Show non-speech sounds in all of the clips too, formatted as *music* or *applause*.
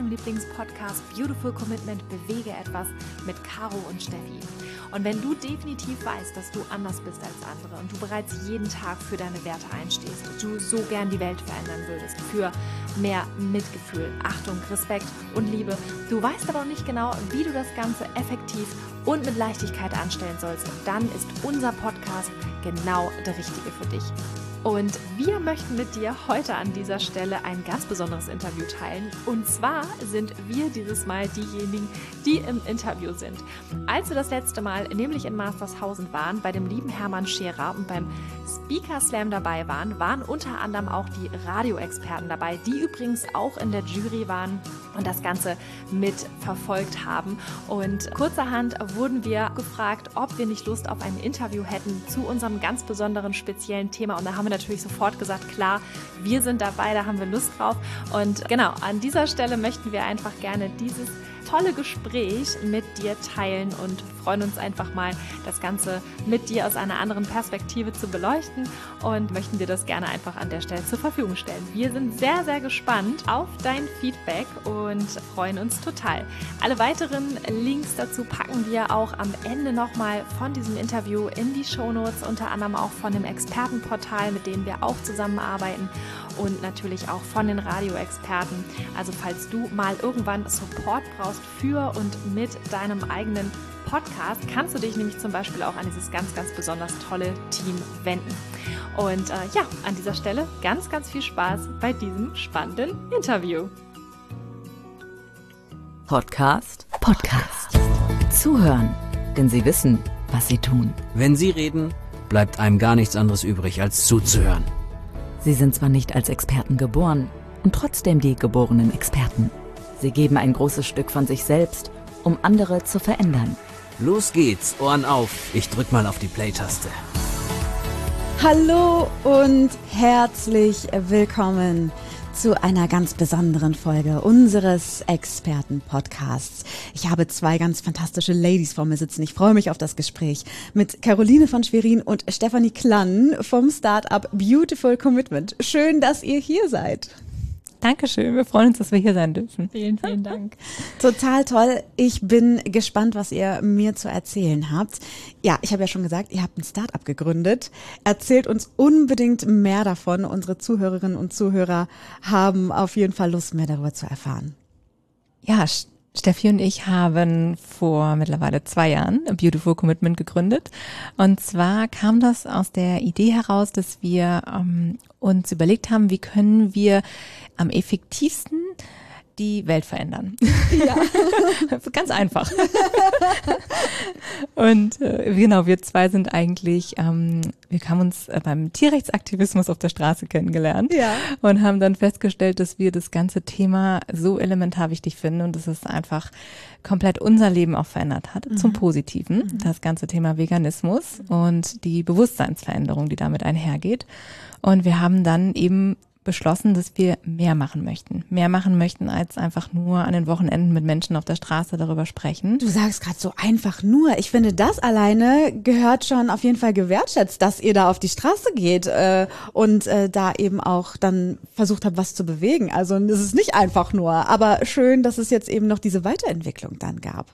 deinem Lieblingspodcast Beautiful Commitment Bewege etwas mit Caro und Steffi. Und wenn du definitiv weißt, dass du anders bist als andere und du bereits jeden Tag für deine Werte einstehst, du so gern die Welt verändern würdest, für mehr Mitgefühl, Achtung, Respekt und Liebe, du weißt aber nicht genau, wie du das Ganze effektiv und mit Leichtigkeit anstellen sollst, dann ist unser Podcast genau der richtige für dich. Und wir möchten mit dir heute an dieser Stelle ein ganz besonderes Interview teilen. Und zwar sind wir dieses Mal diejenigen, die im Interview sind. Als wir das letzte Mal nämlich in Mastershausen waren, bei dem lieben Hermann Scherer und beim Speaker Slam dabei waren, waren unter anderem auch die Radioexperten dabei, die übrigens auch in der Jury waren und das Ganze mitverfolgt haben. Und kurzerhand wurden wir gefragt, ob wir nicht Lust auf ein Interview hätten zu unserem ganz besonderen speziellen Thema. Und da haben wir natürlich sofort gesagt, klar, wir sind dabei, da haben wir Lust drauf. Und genau, an dieser Stelle möchten wir einfach gerne dieses tolle Gespräch mit dir teilen und freuen uns einfach mal, das Ganze mit dir aus einer anderen Perspektive zu beleuchten und möchten dir das gerne einfach an der Stelle zur Verfügung stellen. Wir sind sehr, sehr gespannt auf dein Feedback und freuen uns total. Alle weiteren Links dazu packen wir auch am Ende nochmal von diesem Interview in die Shownotes, unter anderem auch von dem Expertenportal, mit dem wir auch zusammenarbeiten und natürlich auch von den Radioexperten. Also falls du mal irgendwann Support brauchst für und mit deinem eigenen Podcast, kannst du dich nämlich zum Beispiel auch an dieses ganz, ganz besonders tolle Team wenden. Und äh, ja, an dieser Stelle ganz, ganz viel Spaß bei diesem spannenden Interview. Podcast. Podcast. Zuhören, denn sie wissen, was sie tun. Wenn sie reden, bleibt einem gar nichts anderes übrig, als zuzuhören. Sie sind zwar nicht als Experten geboren und trotzdem die geborenen Experten. Sie geben ein großes Stück von sich selbst, um andere zu verändern. Los geht's, Ohren auf. Ich drück mal auf die Play-Taste. Hallo und herzlich willkommen zu einer ganz besonderen Folge unseres Experten-Podcasts. Ich habe zwei ganz fantastische Ladies vor mir sitzen. Ich freue mich auf das Gespräch mit Caroline von Schwerin und Stefanie Klann vom Startup Beautiful Commitment. Schön, dass ihr hier seid. Dankeschön. Wir freuen uns, dass wir hier sein dürfen. Vielen, vielen Dank. *laughs* Total toll. Ich bin gespannt, was ihr mir zu erzählen habt. Ja, ich habe ja schon gesagt, ihr habt ein Startup gegründet. Erzählt uns unbedingt mehr davon. Unsere Zuhörerinnen und Zuhörer haben auf jeden Fall Lust, mehr darüber zu erfahren. Ja, Steffi und ich haben vor mittlerweile zwei Jahren Beautiful Commitment gegründet. Und zwar kam das aus der Idee heraus, dass wir ähm, uns überlegt haben, wie können wir am effektivsten die Welt verändern. Ja. *laughs* Ganz einfach. *laughs* und äh, genau, wir zwei sind eigentlich, ähm, wir haben uns äh, beim Tierrechtsaktivismus auf der Straße kennengelernt ja. und haben dann festgestellt, dass wir das ganze Thema so elementar wichtig finden und dass es einfach komplett unser Leben auch verändert hat, mhm. zum Positiven. Mhm. Das ganze Thema Veganismus und die Bewusstseinsveränderung, die damit einhergeht. Und wir haben dann eben beschlossen, dass wir mehr machen möchten. Mehr machen möchten, als einfach nur an den Wochenenden mit Menschen auf der Straße darüber sprechen. Du sagst gerade so einfach nur. Ich finde, das alleine gehört schon auf jeden Fall gewertschätzt, dass ihr da auf die Straße geht äh, und äh, da eben auch dann versucht habt, was zu bewegen. Also es ist nicht einfach nur, aber schön, dass es jetzt eben noch diese Weiterentwicklung dann gab.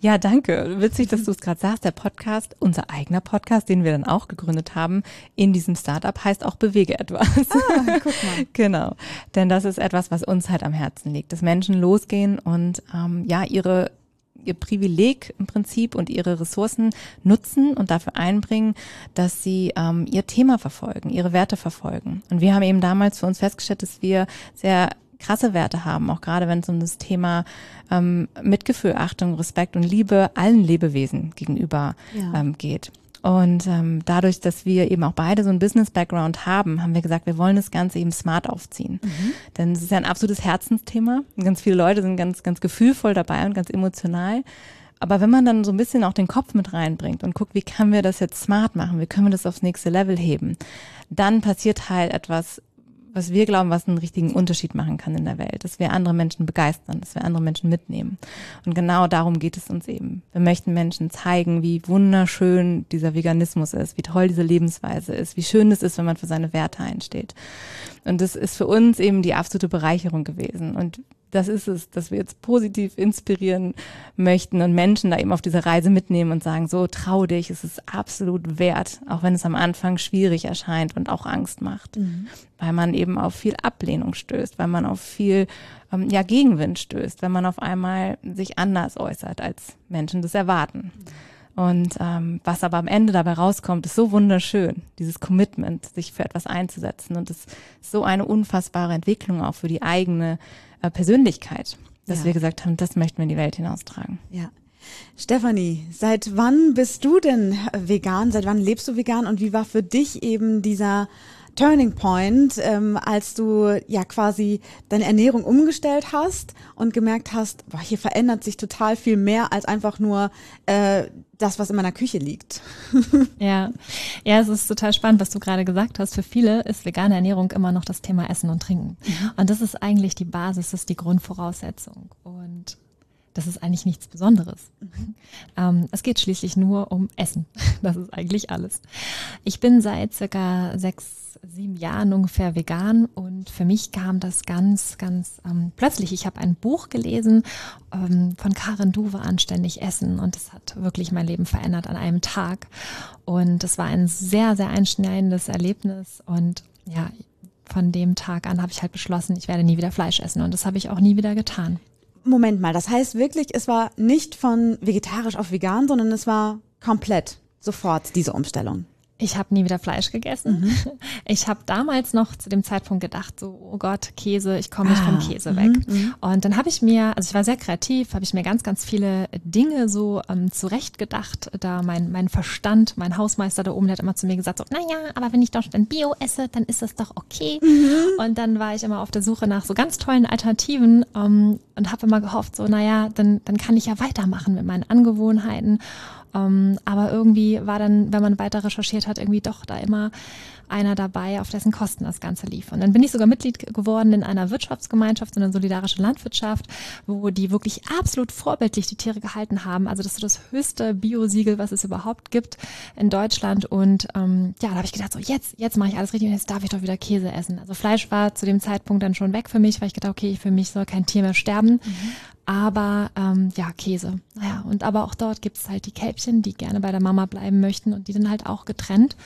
Ja, danke. Witzig, dass du es gerade sagst. Der Podcast, unser eigener Podcast, den wir dann auch gegründet haben, in diesem Startup heißt auch Bewege etwas. Ah, *laughs* guck mal. genau. Denn das ist etwas, was uns halt am Herzen liegt, dass Menschen losgehen und ähm, ja, ihre ihr Privileg im Prinzip und ihre Ressourcen nutzen und dafür einbringen, dass sie ähm, ihr Thema verfolgen, ihre Werte verfolgen. Und wir haben eben damals für uns festgestellt, dass wir sehr krasse Werte haben, auch gerade wenn es um das Thema ähm, Mitgefühl, Achtung, Respekt und Liebe allen Lebewesen gegenüber ja. ähm, geht. Und ähm, dadurch, dass wir eben auch beide so ein Business-Background haben, haben wir gesagt, wir wollen das Ganze eben smart aufziehen. Mhm. Denn es ist ja ein absolutes Herzensthema. Ganz viele Leute sind ganz, ganz gefühlvoll dabei und ganz emotional. Aber wenn man dann so ein bisschen auch den Kopf mit reinbringt und guckt, wie können wir das jetzt smart machen, wie können wir das aufs nächste Level heben, dann passiert halt etwas was wir glauben, was einen richtigen Unterschied machen kann in der Welt, dass wir andere Menschen begeistern, dass wir andere Menschen mitnehmen. Und genau darum geht es uns eben. Wir möchten Menschen zeigen, wie wunderschön dieser Veganismus ist, wie toll diese Lebensweise ist, wie schön es ist, wenn man für seine Werte einsteht. Und das ist für uns eben die absolute Bereicherung gewesen. Und das ist es, dass wir jetzt positiv inspirieren möchten und Menschen da eben auf diese Reise mitnehmen und sagen, so trau dich, es ist absolut wert, auch wenn es am Anfang schwierig erscheint und auch Angst macht, mhm. weil man eben auf viel Ablehnung stößt, weil man auf viel ähm, ja, Gegenwind stößt, wenn man auf einmal sich anders äußert, als Menschen das erwarten. Und ähm, was aber am Ende dabei rauskommt, ist so wunderschön, dieses Commitment, sich für etwas einzusetzen. Und es ist so eine unfassbare Entwicklung auch für die eigene Persönlichkeit, dass ja. wir gesagt haben, das möchten wir in die Welt hinaustragen. Ja. Stefanie, seit wann bist du denn vegan? Seit wann lebst du vegan? Und wie war für dich eben dieser Turning Point, ähm, als du ja quasi deine Ernährung umgestellt hast und gemerkt hast, boah, hier verändert sich total viel mehr als einfach nur äh, das, was in meiner Küche liegt. *laughs* ja, ja, es ist total spannend, was du gerade gesagt hast. Für viele ist vegane Ernährung immer noch das Thema Essen und Trinken. Mhm. Und das ist eigentlich die Basis, das ist die Grundvoraussetzung. Und das ist eigentlich nichts Besonderes. Mhm. Ähm, es geht schließlich nur um Essen. *laughs* Das ist eigentlich alles. Ich bin seit circa sechs sieben Jahren ungefähr vegan und für mich kam das ganz, ganz ähm, plötzlich. Ich habe ein Buch gelesen ähm, von Karin Duwe, Anständig Essen und es hat wirklich mein Leben verändert an einem Tag. Und es war ein sehr, sehr einschneidendes Erlebnis und ja, von dem Tag an habe ich halt beschlossen, ich werde nie wieder Fleisch essen und das habe ich auch nie wieder getan. Moment mal, das heißt wirklich, es war nicht von vegetarisch auf vegan, sondern es war komplett sofort diese Umstellung. Ich habe nie wieder Fleisch gegessen. Mhm. *laughs* Ich habe damals noch zu dem Zeitpunkt gedacht, so, oh Gott, Käse, ich komme nicht ah, vom Käse weg. Mhm, mhm. Und dann habe ich mir, also ich war sehr kreativ, habe ich mir ganz, ganz viele Dinge so ähm, zurechtgedacht. Da mein, mein Verstand, mein Hausmeister da oben, der hat immer zu mir gesagt, so, naja, aber wenn ich doch dann Bio esse, dann ist das doch okay. Mhm. Und dann war ich immer auf der Suche nach so ganz tollen Alternativen ähm, und habe immer gehofft, so, naja, dann, dann kann ich ja weitermachen mit meinen Angewohnheiten. Ähm, aber irgendwie war dann, wenn man weiter recherchiert hat, irgendwie doch da immer einer dabei, auf dessen Kosten das Ganze lief. Und dann bin ich sogar Mitglied geworden in einer Wirtschaftsgemeinschaft, so eine solidarische Landwirtschaft, wo die wirklich absolut vorbildlich die Tiere gehalten haben. Also das ist so das höchste Bio-Siegel, was es überhaupt gibt in Deutschland. Und ähm, ja, da habe ich gedacht, so jetzt, jetzt mache ich alles richtig und jetzt darf ich doch wieder Käse essen. Also Fleisch war zu dem Zeitpunkt dann schon weg für mich, weil ich gedacht, okay, für mich soll kein Tier mehr sterben. Mhm aber ähm, ja, Käse. Naja, und aber auch dort gibt es halt die Kälbchen, die gerne bei der Mama bleiben möchten und die dann halt auch getrennt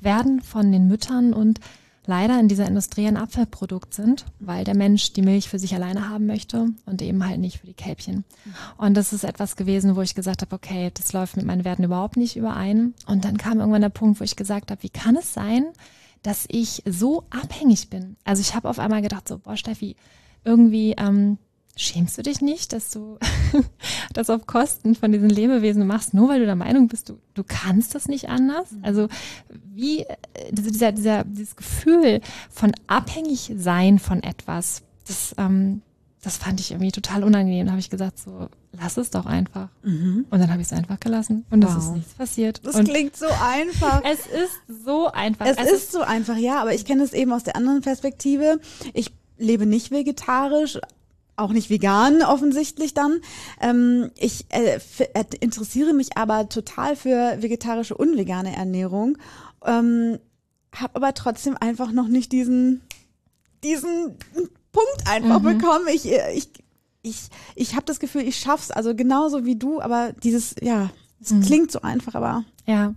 werden von den Müttern und leider in dieser Industrie ein Abfallprodukt sind, weil der Mensch die Milch für sich alleine haben möchte und eben halt nicht für die Kälbchen. Und das ist etwas gewesen, wo ich gesagt habe, okay, das läuft mit meinen Werten überhaupt nicht überein. Und dann kam irgendwann der Punkt, wo ich gesagt habe, wie kann es sein, dass ich so abhängig bin? Also ich habe auf einmal gedacht, so, boah, Steffi, irgendwie ähm, Schämst du dich nicht, dass du *laughs* das auf Kosten von diesen Lebewesen machst, nur weil du der Meinung bist, du, du kannst das nicht anders? Mhm. Also wie äh, dieser, dieser, dieses Gefühl von abhängig sein von etwas, das, ähm, das fand ich irgendwie total unangenehm. Da habe ich gesagt, so, lass es doch einfach. Mhm. Und dann habe ich es einfach gelassen und wow. es ist nichts passiert. Das und klingt so einfach. *laughs* es ist so einfach. Es, es ist, ist so einfach, ja, aber ich kenne es eben aus der anderen Perspektive. Ich lebe nicht vegetarisch, auch nicht vegan offensichtlich dann. Ähm, ich äh, äh, interessiere mich aber total für vegetarische und vegane Ernährung, ähm, habe aber trotzdem einfach noch nicht diesen diesen Punkt einfach mhm. bekommen. Ich äh, ich ich ich habe das Gefühl, ich schaff's also genauso wie du, aber dieses ja, es mhm. klingt so einfach, aber ja,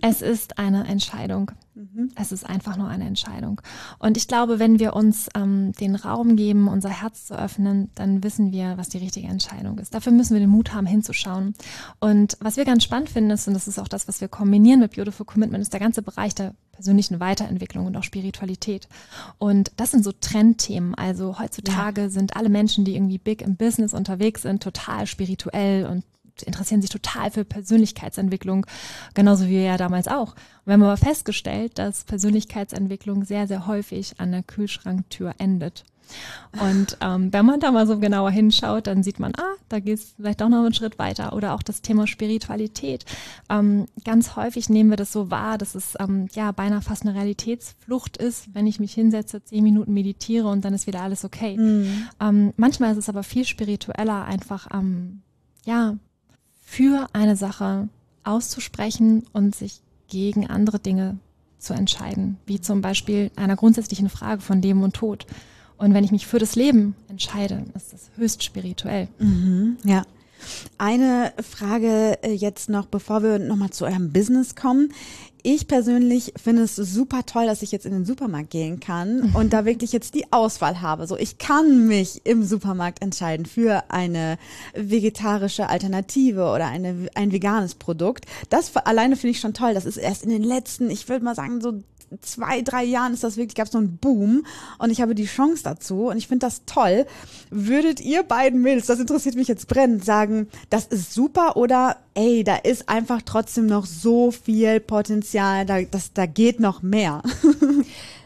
es ist eine Entscheidung. Mhm. Es ist einfach nur eine Entscheidung. Und ich glaube, wenn wir uns ähm, den Raum geben, unser Herz zu öffnen, dann wissen wir, was die richtige Entscheidung ist. Dafür müssen wir den Mut haben, hinzuschauen. Und was wir ganz spannend finden, ist, und das ist auch das, was wir kombinieren mit Beautiful Commitment, ist der ganze Bereich der persönlichen Weiterentwicklung und auch Spiritualität. Und das sind so Trendthemen. Also heutzutage ja. sind alle Menschen, die irgendwie big im Business unterwegs sind, total spirituell und interessieren sich total für Persönlichkeitsentwicklung, genauso wie wir ja damals auch. Und wir haben aber festgestellt, dass Persönlichkeitsentwicklung sehr, sehr häufig an der Kühlschranktür endet. Und ähm, wenn man da mal so genauer hinschaut, dann sieht man, ah, da geht es vielleicht auch noch einen Schritt weiter. Oder auch das Thema Spiritualität. Ähm, ganz häufig nehmen wir das so wahr, dass es ähm, ja beinahe fast eine Realitätsflucht ist, wenn ich mich hinsetze, zehn Minuten meditiere und dann ist wieder alles okay. Mhm. Ähm, manchmal ist es aber viel spiritueller, einfach ähm, ja für eine Sache auszusprechen und sich gegen andere Dinge zu entscheiden, wie zum Beispiel einer grundsätzlichen Frage von Leben und Tod. Und wenn ich mich für das Leben entscheide, ist das höchst spirituell. Mhm, ja. Eine Frage äh, jetzt noch, bevor wir nochmal zu eurem Business kommen. Ich persönlich finde es super toll, dass ich jetzt in den Supermarkt gehen kann *laughs* und da wirklich jetzt die Auswahl habe. So, ich kann mich im Supermarkt entscheiden für eine vegetarische Alternative oder eine, ein veganes Produkt. Das alleine finde ich schon toll. Das ist erst in den letzten, ich würde mal sagen, so zwei, drei Jahren ist das wirklich, gab es so einen Boom und ich habe die Chance dazu und ich finde das toll. Würdet ihr beiden Mädels, das interessiert mich jetzt brennend, sagen, das ist super oder ey, da ist einfach trotzdem noch so viel Potenzial, da, das, da geht noch mehr? *laughs*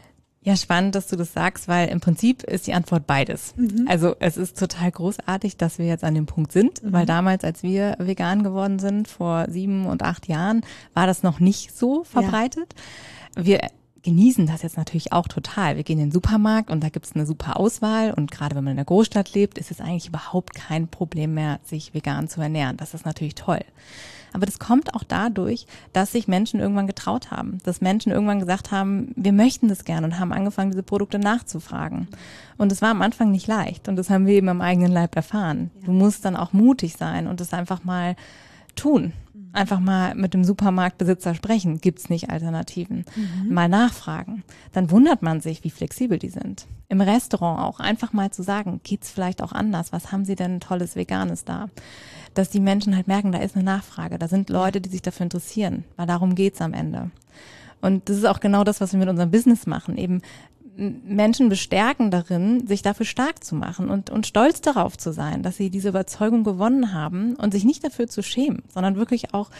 Ja, spannend, dass du das sagst, weil im Prinzip ist die Antwort beides. Mhm. Also es ist total großartig, dass wir jetzt an dem Punkt sind, mhm. weil damals, als wir vegan geworden sind, vor sieben und acht Jahren, war das noch nicht so verbreitet. Ja wir genießen das jetzt natürlich auch total. Wir gehen in den Supermarkt und da gibt's eine super Auswahl und gerade wenn man in der Großstadt lebt, ist es eigentlich überhaupt kein Problem mehr, sich vegan zu ernähren. Das ist natürlich toll. Aber das kommt auch dadurch, dass sich Menschen irgendwann getraut haben, dass Menschen irgendwann gesagt haben, wir möchten das gerne und haben angefangen, diese Produkte nachzufragen. Und es war am Anfang nicht leicht und das haben wir eben am eigenen Leib erfahren. Du musst dann auch mutig sein und es einfach mal tun einfach mal mit dem Supermarktbesitzer sprechen. Gibt's nicht Alternativen? Mhm. Mal nachfragen. Dann wundert man sich, wie flexibel die sind. Im Restaurant auch einfach mal zu sagen, geht's vielleicht auch anders? Was haben sie denn tolles Veganes da? Dass die Menschen halt merken, da ist eine Nachfrage. Da sind Leute, die sich dafür interessieren, weil darum geht's am Ende. Und das ist auch genau das, was wir mit unserem Business machen. Eben Menschen bestärken darin, sich dafür stark zu machen und, und stolz darauf zu sein, dass sie diese Überzeugung gewonnen haben und sich nicht dafür zu schämen, sondern wirklich auch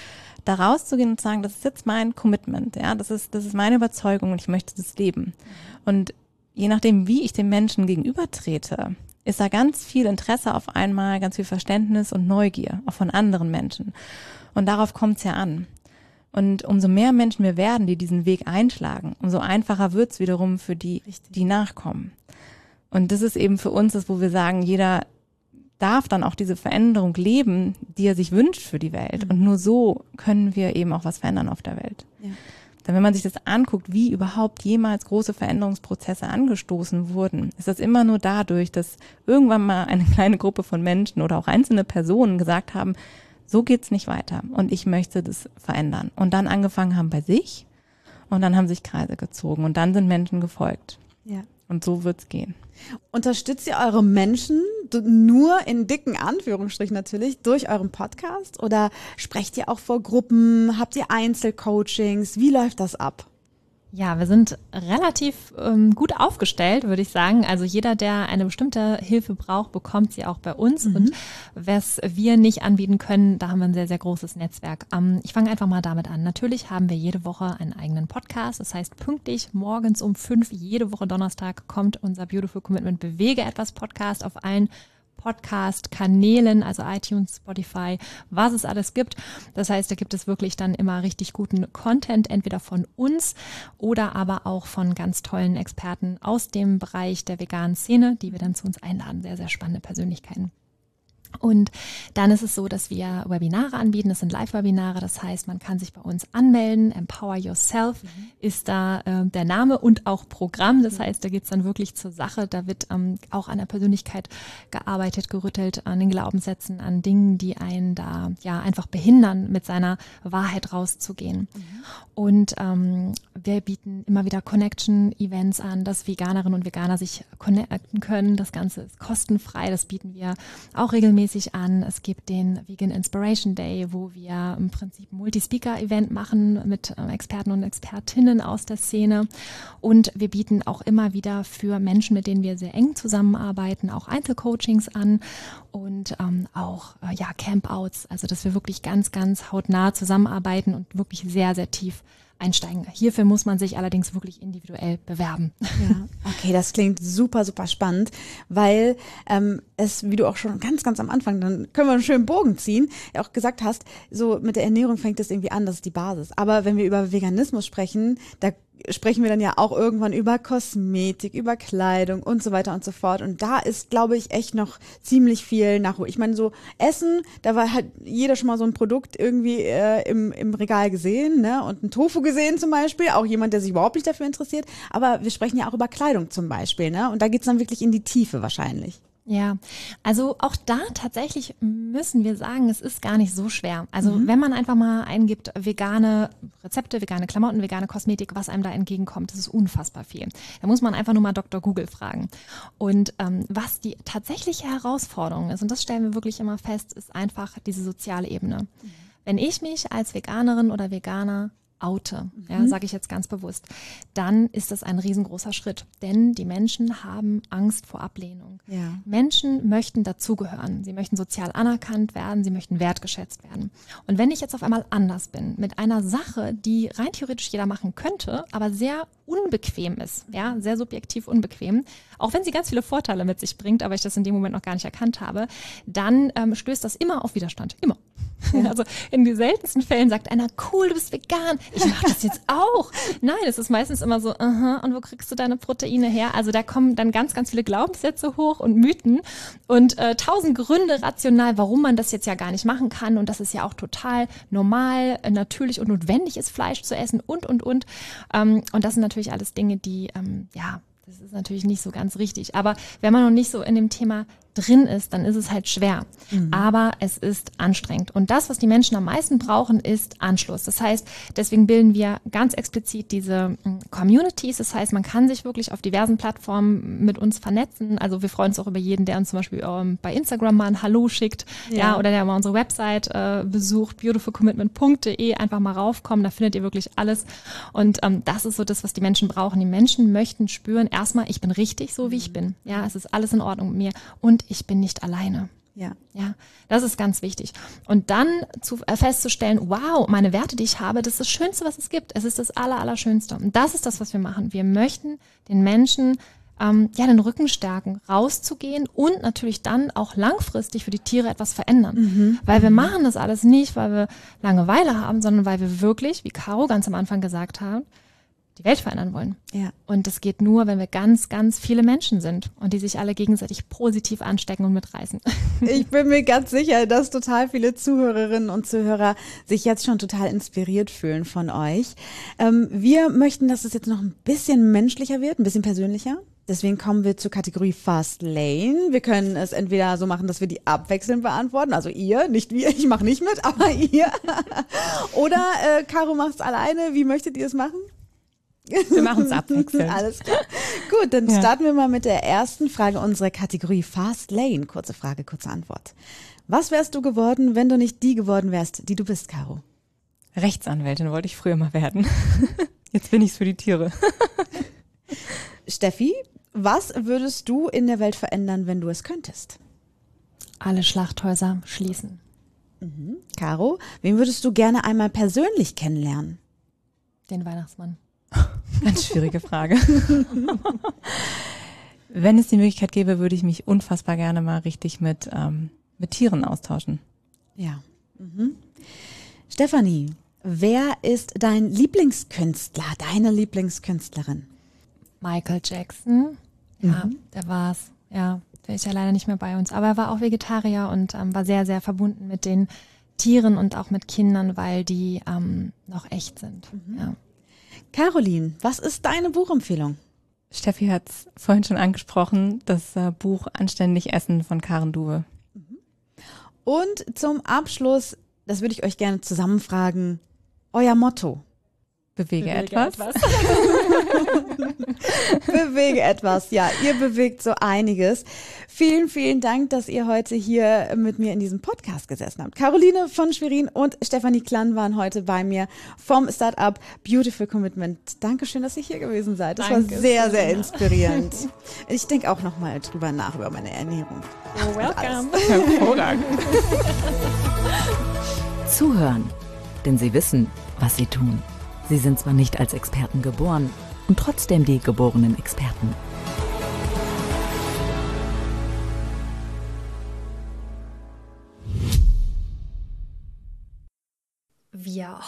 da rauszugehen und sagen, das ist jetzt mein Commitment, ja, das ist, das ist meine Überzeugung und ich möchte das leben. Und je nachdem, wie ich dem Menschen gegenübertrete, ist da ganz viel Interesse auf einmal, ganz viel Verständnis und Neugier, auch von anderen Menschen. Und darauf kommt es ja an. Und umso mehr Menschen wir werden, die diesen Weg einschlagen, umso einfacher wird's wiederum für die, die nachkommen. Und das ist eben für uns das, wo wir sagen, jeder darf dann auch diese Veränderung leben, die er sich wünscht für die Welt. Mhm. Und nur so können wir eben auch was verändern auf der Welt. Ja. Denn wenn man sich das anguckt, wie überhaupt jemals große Veränderungsprozesse angestoßen wurden, ist das immer nur dadurch, dass irgendwann mal eine *laughs* kleine Gruppe von Menschen oder auch einzelne Personen gesagt haben, so geht's nicht weiter und ich möchte das verändern. Und dann angefangen haben bei sich und dann haben sich Kreise gezogen und dann sind Menschen gefolgt. Ja. Und so wird's gehen. Unterstützt ihr eure Menschen nur in dicken Anführungsstrichen natürlich durch euren Podcast oder sprecht ihr auch vor Gruppen? Habt ihr Einzelcoachings? Wie läuft das ab? Ja, wir sind relativ ähm, gut aufgestellt, würde ich sagen. Also jeder, der eine bestimmte Hilfe braucht, bekommt sie auch bei uns. Mhm. Und was wir nicht anbieten können, da haben wir ein sehr, sehr großes Netzwerk. Ähm, ich fange einfach mal damit an. Natürlich haben wir jede Woche einen eigenen Podcast. Das heißt, pünktlich morgens um fünf, jede Woche Donnerstag kommt unser Beautiful Commitment Bewege etwas Podcast auf allen Podcast-Kanälen, also iTunes, Spotify, was es alles gibt. Das heißt, da gibt es wirklich dann immer richtig guten Content, entweder von uns oder aber auch von ganz tollen Experten aus dem Bereich der veganen Szene, die wir dann zu uns einladen. Sehr, sehr spannende Persönlichkeiten. Und dann ist es so, dass wir Webinare anbieten. Das sind Live-Webinare. Das heißt, man kann sich bei uns anmelden. Empower Yourself mhm. ist da äh, der Name und auch Programm. Das mhm. heißt, da geht's dann wirklich zur Sache. Da wird ähm, auch an der Persönlichkeit gearbeitet, gerüttelt, an den Glaubenssätzen, an Dingen, die einen da ja einfach behindern, mit seiner Wahrheit rauszugehen. Mhm. Und ähm, wir bieten immer wieder Connection-Events an, dass Veganerinnen und Veganer sich connecten können. Das Ganze ist kostenfrei. Das bieten wir auch regelmäßig regelmäßig an. Es gibt den Vegan Inspiration Day, wo wir im Prinzip ein Multi-Speaker-Event machen mit äh, Experten und Expertinnen aus der Szene. Und wir bieten auch immer wieder für Menschen, mit denen wir sehr eng zusammenarbeiten, auch Einzelcoachings an und ähm, auch äh, ja Campouts. Also dass wir wirklich ganz, ganz hautnah zusammenarbeiten und wirklich sehr, sehr tief einsteigen. Hierfür muss man sich allerdings wirklich individuell bewerben. Ja, okay, das klingt super, super spannend, weil ähm, es, wie du auch schon ganz, ganz am Anfang, dann können wir einen schönen Bogen ziehen, auch gesagt hast, so mit der Ernährung fängt es irgendwie an, das ist die Basis. Aber wenn wir über Veganismus sprechen, da sprechen wir dann ja auch irgendwann über Kosmetik, über Kleidung und so weiter und so fort. Und da ist, glaube ich, echt noch ziemlich viel Nachhol. Ich meine, so Essen, da war halt jeder schon mal so ein Produkt irgendwie äh, im, im Regal gesehen, ne? Und ein Tofu gesehen zum Beispiel, auch jemand, der sich überhaupt nicht dafür interessiert. Aber wir sprechen ja auch über Kleidung zum Beispiel, ne? Und da geht's dann wirklich in die Tiefe wahrscheinlich. Ja, also auch da tatsächlich müssen wir sagen, es ist gar nicht so schwer. Also mhm. wenn man einfach mal eingibt, vegane Rezepte, vegane Klamotten, vegane Kosmetik, was einem da entgegenkommt, das ist unfassbar viel. Da muss man einfach nur mal Dr. Google fragen. Und ähm, was die tatsächliche Herausforderung ist, und das stellen wir wirklich immer fest, ist einfach diese soziale Ebene. Mhm. Wenn ich mich als Veganerin oder Veganer oute, ja, mhm. sage ich jetzt ganz bewusst, dann ist das ein riesengroßer Schritt. Denn die Menschen haben Angst vor Ablehnung. Ja. Menschen möchten dazugehören. Sie möchten sozial anerkannt werden, sie möchten wertgeschätzt werden. Und wenn ich jetzt auf einmal anders bin, mit einer Sache, die rein theoretisch jeder machen könnte, aber sehr unbequem ist, ja, sehr subjektiv unbequem, auch wenn sie ganz viele Vorteile mit sich bringt, aber ich das in dem Moment noch gar nicht erkannt habe, dann ähm, stößt das immer auf Widerstand. Immer. Ja. *laughs* Also in den seltensten Fällen sagt einer, cool, du bist vegan, ich mache das jetzt auch. *laughs* Nein, es ist meistens immer so, aha, und wo kriegst du deine Proteine her? Also da kommen dann ganz, ganz viele Glaubenssätze hoch und Mythen und äh, tausend Gründe rational, warum man das jetzt ja gar nicht machen kann und dass es ja auch total normal, natürlich und notwendig ist, Fleisch zu essen und, und, und. Ähm, und das sind natürlich alles Dinge, die, ähm, ja, das ist natürlich nicht so ganz richtig. Aber wenn man noch nicht so in dem Thema drin ist, dann ist es halt schwer. Mhm. Aber es ist anstrengend. Und das, was die Menschen am meisten brauchen, ist Anschluss. Das heißt, deswegen bilden wir ganz explizit diese hm, Communities. Das heißt, man kann sich wirklich auf diversen Plattformen mit uns vernetzen. Also wir freuen uns auch über jeden, der uns zum Beispiel ähm, bei Instagram mal ein Hallo schickt, ja, ja oder der mal unsere Website äh, besucht, beautifulcommitment.de, einfach mal raufkommen. Da findet ihr wirklich alles. Und ähm, das ist so das, was die Menschen brauchen. Die Menschen möchten spüren, erstmal, ich bin richtig, so wie ich mhm. bin. Ja, es ist alles in Ordnung mit mir. Und ich bin nicht alleine. Ja. Ja, das ist ganz wichtig. Und dann zu, äh, festzustellen, wow, meine Werte, die ich habe, das ist das Schönste, was es gibt. Es ist das Aller, Allerschönste. Und das ist das, was wir machen. Wir möchten den Menschen ähm, ja den Rücken stärken, rauszugehen und natürlich dann auch langfristig für die Tiere etwas verändern. Mhm. Weil wir mhm. machen das alles nicht, weil wir Langeweile haben, sondern weil wir wirklich, wie Caro ganz am Anfang gesagt hat, die Welt verändern wollen. Ja. Und das geht nur, wenn wir ganz, ganz viele Menschen sind und die sich alle gegenseitig positiv anstecken und mitreißen. *laughs* Ich bin mir ganz sicher, dass total viele Zuhörerinnen und Zuhörer sich jetzt schon total inspiriert fühlen von euch. Ähm, wir möchten, dass es jetzt noch ein bisschen menschlicher wird, ein bisschen persönlicher. Deswegen kommen wir zur Kategorie Fast Lane. Wir können es entweder so machen, dass wir die abwechselnd beantworten, also ihr, nicht wir, ich mache nicht mit, aber *laughs* ihr. Oder äh, Caro macht es alleine. Wie möchtet ihr es machen? Wir machen es abwechselnd. *laughs* Alles klar. Gut, dann ja. starten wir mal mit der ersten Frage unserer Kategorie Fast Lane. Kurze Frage, kurze Antwort. Was wärst du geworden, wenn du nicht die geworden wärst, die du bist, Caro? Rechtsanwältin wollte ich früher mal werden. *laughs* Jetzt bin ich's für die Tiere. *laughs* Steffi, was würdest du in der Welt verändern, wenn du es könntest? Alle Schlachthäuser schließen. Mhm. Caro, wen würdest du gerne einmal persönlich kennenlernen? Den Weihnachtsmann. Ganz schwierige Frage. *laughs* Wenn es die Möglichkeit gäbe, würde ich mich unfassbar gerne mal richtig mit, ähm, mit Tieren austauschen. Ja. Mhm. Stefanie, wer ist dein Lieblingskünstler, deine Lieblingskünstlerin? Michael Jackson. Ja, mhm. der war's. Ja, der ist ja leider nicht mehr bei uns. Aber er war auch Vegetarier und ähm, war sehr, sehr verbunden mit den Tieren und auch mit Kindern, weil die ähm, noch echt sind. Mhm. Ja. Caroline, was ist deine Buchempfehlung? Steffi hat es vorhin schon angesprochen, das äh, Buch Anständig Essen von Karen Duwe. Mhm. Und zum Abschluss, das würde ich euch gerne zusammenfragen, euer Motto. Bewege, bewege etwas. etwas. *laughs* bewege etwas, ja. Ihr bewegt so einiges. Vielen, vielen Dank, dass ihr heute hier mit mir in diesem Podcast gesessen habt. Caroline von Schwerin und Stefanie Klann waren heute bei mir vom Startup Beautiful Commitment. Dankeschön, dass ihr hier gewesen seid. Das Danke war sehr, sehr inspirierend. Ich denke auch nochmal drüber nach, über meine Ernährung. You're welcome. Hervorragend. *laughs* Zuhören, denn sie wissen, was sie tun. Sie sind zwar nicht als Experten geboren und trotzdem die geborenen Experten.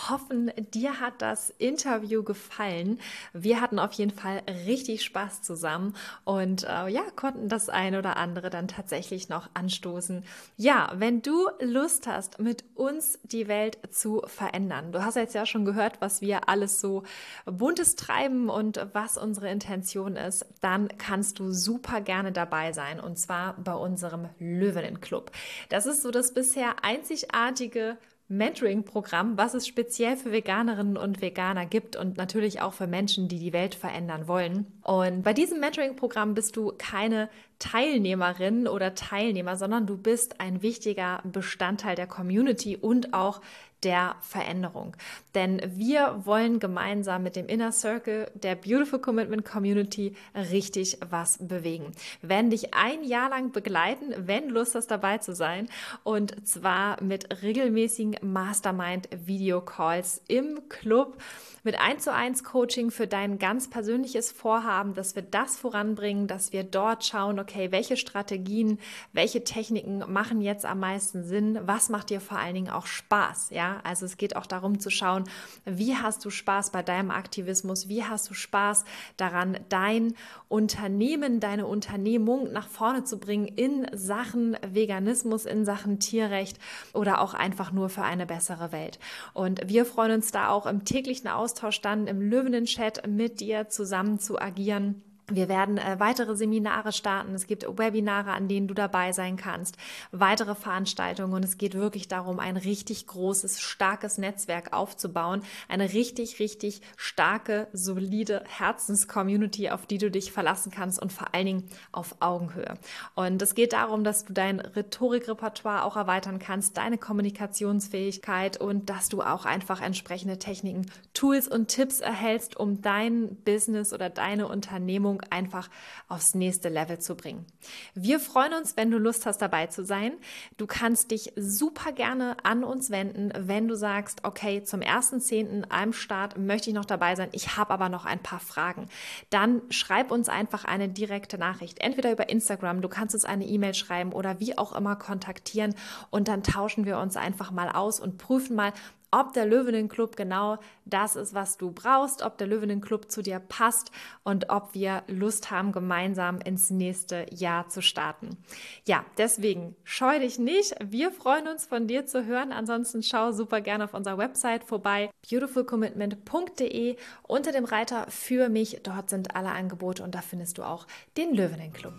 Hoffen, dir hat das Interview gefallen. Wir hatten auf jeden Fall richtig Spaß zusammen und äh, ja, konnten das ein oder andere dann tatsächlich noch anstoßen. Ja, wenn du Lust hast, mit uns die Welt zu verändern. Du hast jetzt ja schon gehört, was wir alles so buntes treiben und was unsere Intention ist, dann kannst du super gerne dabei sein und zwar bei unserem Löwinnen Club. Das ist so das bisher einzigartige Mentoring-Programm, was es speziell für Veganerinnen und Veganer gibt und natürlich auch für Menschen, die die Welt verändern wollen. Und bei diesem Mentoring-Programm bist du keine Teilnehmerin oder Teilnehmer, sondern du bist ein wichtiger Bestandteil der Community und auch der Veränderung. Denn wir wollen gemeinsam mit dem Inner Circle der Beautiful Commitment Community richtig was bewegen. Wir werden dich ein Jahr lang begleiten, wenn du Lust hast, dabei zu sein. Und zwar mit regelmäßigen Mastermind-Video-Calls im Club mit 1 zu 1 Coaching für dein ganz persönliches Vorhaben, dass wir das voranbringen, dass wir dort schauen, okay, welche Strategien, welche Techniken machen jetzt am meisten Sinn, was macht dir vor allen Dingen auch Spaß, ja? Also es geht auch darum zu schauen, wie hast du Spaß bei deinem Aktivismus, wie hast du Spaß daran, dein Unternehmen, deine Unternehmung nach vorne zu bringen in Sachen Veganismus, in Sachen Tierrecht oder auch einfach nur für eine bessere Welt. Und wir freuen uns da auch im täglichen Austausch dann im Löwinnen-Chat mit dir zusammen zu agieren. Wir werden äh, weitere Seminare starten. Es gibt Webinare, an denen du dabei sein kannst, weitere Veranstaltungen und es geht wirklich darum, ein richtig großes, starkes Netzwerk aufzubauen, eine richtig, richtig starke, solide Herzenscommunity, auf die du dich verlassen kannst und vor allen Dingen auf Augenhöhe. Und es geht darum, dass du dein Rhetorikrepertoire auch erweitern kannst, deine Kommunikationsfähigkeit und dass du auch einfach entsprechende Techniken, Tools und Tipps erhältst, um dein Business oder deine Unternehmung Beziehung einfach aufs nächste Level zu bringen. Wir freuen uns, wenn du Lust hast, dabei zu sein. Du kannst dich super gerne an uns wenden, wenn du sagst, okay, zum 1.10. am Start möchte ich noch dabei sein, ich habe aber noch ein paar Fragen. Dann schreib uns einfach eine direkte Nachricht, entweder über Instagram, du kannst uns eine E-Mail schreiben oder wie auch immer kontaktieren und dann tauschen wir uns einfach mal aus und prüfen mal, ob der Löwenenclub genau das ist, was du brauchst, ob der Löwenenclub zu dir passt und ob wir Lust haben, gemeinsam ins nächste Jahr zu starten. Ja, deswegen scheu dich nicht. Wir freuen uns von dir zu hören. Ansonsten schau super gerne auf unserer Website vorbei, beautifulcommitment.de unter dem Reiter für mich. Dort sind alle Angebote und da findest du auch den Löwenenclub.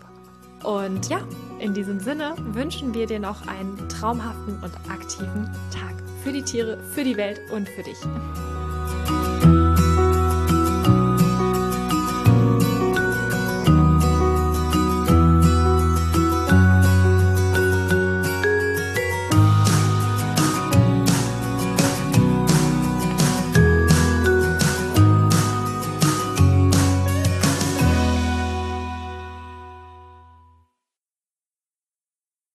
Und ja, in diesem Sinne wünschen wir dir noch einen traumhaften und aktiven Tag für die Tiere, für die Welt und für dich.